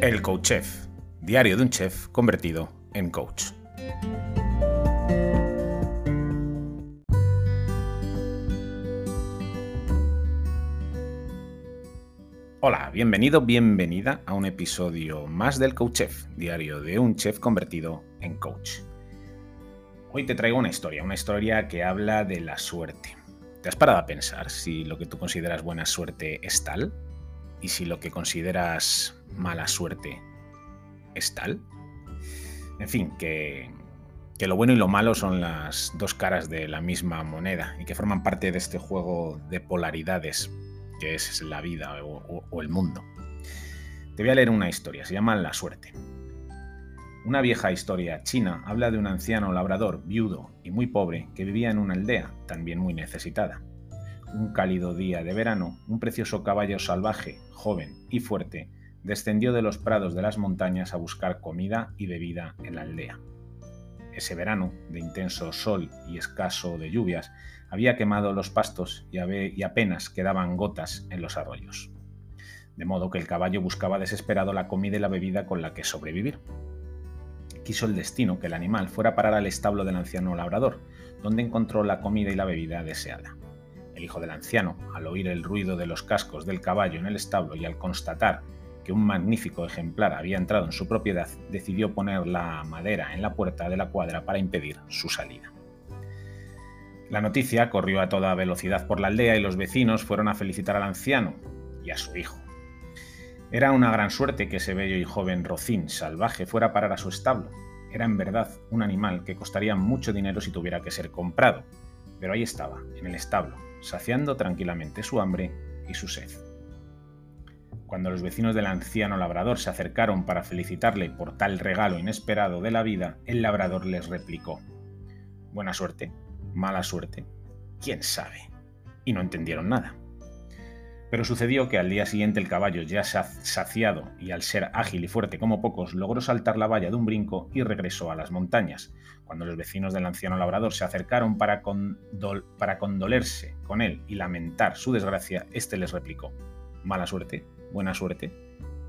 El Coach Chef, diario de un chef convertido en coach. Hola, bienvenido, bienvenida a un episodio más del Coach Chef, diario de un chef convertido en coach. Hoy te traigo una historia, una historia que habla de la suerte. ¿Te has parado a pensar si lo que tú consideras buena suerte es tal? ¿Y si lo que consideras mala suerte es tal? En fin, que, que lo bueno y lo malo son las dos caras de la misma moneda y que forman parte de este juego de polaridades que es la vida o, o el mundo. Te voy a leer una historia, se llama La suerte. Una vieja historia china habla de un anciano labrador viudo y muy pobre que vivía en una aldea, también muy necesitada. Un cálido día de verano, un precioso caballo salvaje, joven y fuerte, descendió de los prados de las montañas a buscar comida y bebida en la aldea. Ese verano, de intenso sol y escaso de lluvias, había quemado los pastos y apenas quedaban gotas en los arroyos. De modo que el caballo buscaba desesperado la comida y la bebida con la que sobrevivir quiso el destino que el animal fuera a parar al establo del anciano labrador, donde encontró la comida y la bebida deseada. El hijo del anciano, al oír el ruido de los cascos del caballo en el establo y al constatar que un magnífico ejemplar había entrado en su propiedad, decidió poner la madera en la puerta de la cuadra para impedir su salida. La noticia corrió a toda velocidad por la aldea y los vecinos fueron a felicitar al anciano y a su hijo. Era una gran suerte que ese bello y joven rocín salvaje fuera a parar a su establo. Era en verdad un animal que costaría mucho dinero si tuviera que ser comprado, pero ahí estaba, en el establo, saciando tranquilamente su hambre y su sed. Cuando los vecinos del anciano labrador se acercaron para felicitarle por tal regalo inesperado de la vida, el labrador les replicó, Buena suerte, mala suerte, quién sabe. Y no entendieron nada. Pero sucedió que al día siguiente el caballo, ya saciado y al ser ágil y fuerte como pocos, logró saltar la valla de un brinco y regresó a las montañas. Cuando los vecinos del anciano labrador se acercaron para, condolerse con él y lamentar su desgracia, éste les replicó, mala suerte, buena suerte,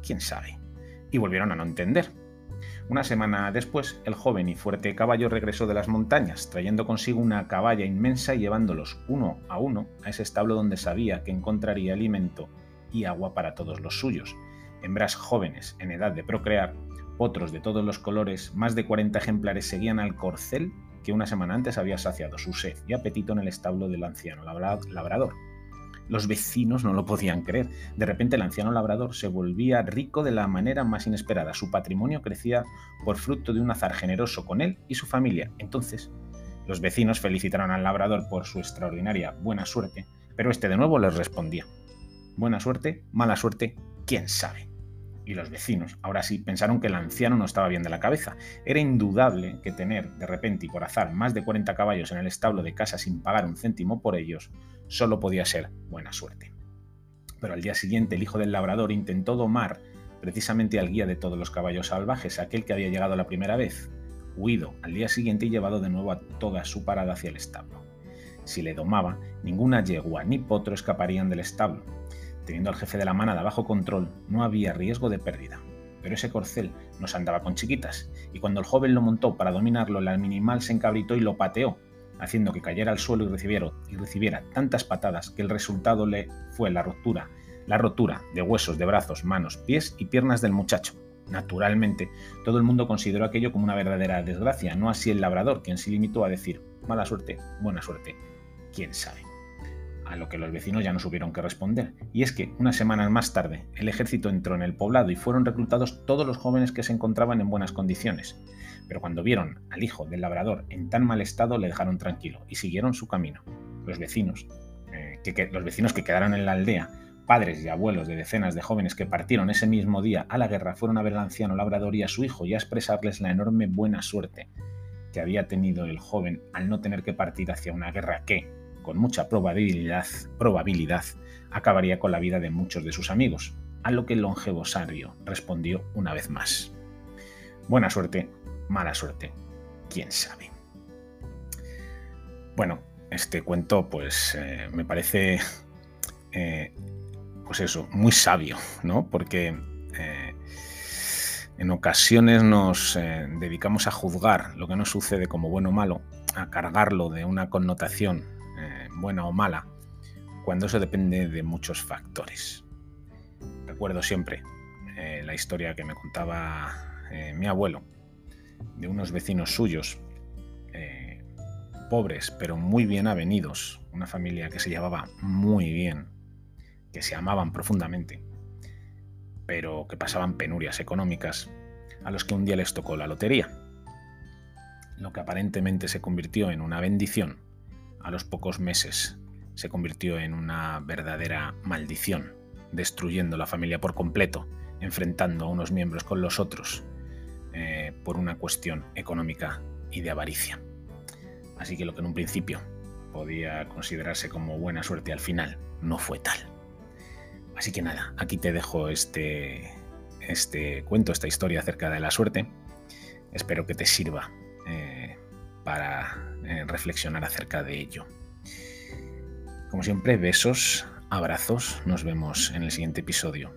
quién sabe. Y volvieron a no entender. Una semana después, el joven y fuerte caballo regresó de las montañas, trayendo consigo una caballa inmensa y llevándolos uno a uno a ese establo donde sabía que encontraría alimento y agua para todos los suyos. Hembras jóvenes, en edad de procrear, potros de todos los colores, más de 40 ejemplares seguían al corcel que una semana antes había saciado su sed y apetito en el establo del anciano labrador. Los vecinos no lo podían creer. De repente el anciano labrador se volvía rico de la manera más inesperada. Su patrimonio crecía por fruto de un azar generoso con él y su familia. Entonces, los vecinos felicitaron al labrador por su extraordinaria buena suerte, pero este de nuevo les respondía. Buena suerte, mala suerte, quién sabe y los vecinos, ahora sí, pensaron que el anciano no estaba bien de la cabeza. Era indudable que tener, de repente y por azar, más de 40 caballos en el establo de casa sin pagar un céntimo por ellos, solo podía ser buena suerte. Pero al día siguiente el hijo del labrador intentó domar precisamente al guía de todos los caballos salvajes, aquel que había llegado la primera vez, huido al día siguiente y llevado de nuevo a toda su parada hacia el establo. Si le domaba, ninguna yegua ni potro escaparían del establo, Teniendo al jefe de la manada bajo control, no había riesgo de pérdida. Pero ese corcel no se andaba con chiquitas, y cuando el joven lo montó para dominarlo, el animal se encabritó y lo pateó, haciendo que cayera al suelo y recibiera, y recibiera tantas patadas que el resultado le fue la rotura, la rotura de huesos de brazos, manos, pies y piernas del muchacho. Naturalmente, todo el mundo consideró aquello como una verdadera desgracia, no así el labrador, quien se limitó a decir, mala suerte, buena suerte, quién sabe a lo que los vecinos ya no supieron qué responder. Y es que, unas semanas más tarde, el ejército entró en el poblado y fueron reclutados todos los jóvenes que se encontraban en buenas condiciones. Pero cuando vieron al hijo del labrador en tan mal estado, le dejaron tranquilo y siguieron su camino. Los vecinos, eh, que, los vecinos que quedaron en la aldea, padres y abuelos de decenas de jóvenes que partieron ese mismo día a la guerra, fueron a ver al anciano labrador y a su hijo y a expresarles la enorme buena suerte que había tenido el joven al no tener que partir hacia una guerra que, con mucha probabilidad, acabaría con la vida de muchos de sus amigos, a lo que el longevo sabio respondió una vez más. Buena suerte, mala suerte, quién sabe. Bueno, este cuento pues eh, me parece eh, pues eso, muy sabio, ¿no? Porque eh, En ocasiones nos dedicamos a juzgar lo que nos sucede como bueno o malo, a cargarlo de una connotación buena o mala, cuando eso depende de muchos factores. Recuerdo siempre la historia que me contaba mi abuelo de unos vecinos suyos, pobres pero muy bien avenidos, una familia que se llevaba muy bien, que se amaban profundamente pero que pasaban penurias económicas, a los que un día les tocó la lotería. Lo que aparentemente se convirtió en una bendición, a los pocos meses se convirtió en una verdadera maldición, destruyendo la familia por completo, enfrentando a unos miembros con los otros, eh, por una cuestión económica y de avaricia. Así que lo que en un principio podía considerarse como buena suerte al final no fue tal. Así que nada, aquí te dejo este, este cuento, esta historia acerca de la suerte. Espero que te sirva eh, para eh, reflexionar acerca de ello. Como siempre, besos, abrazos, nos vemos en el siguiente episodio.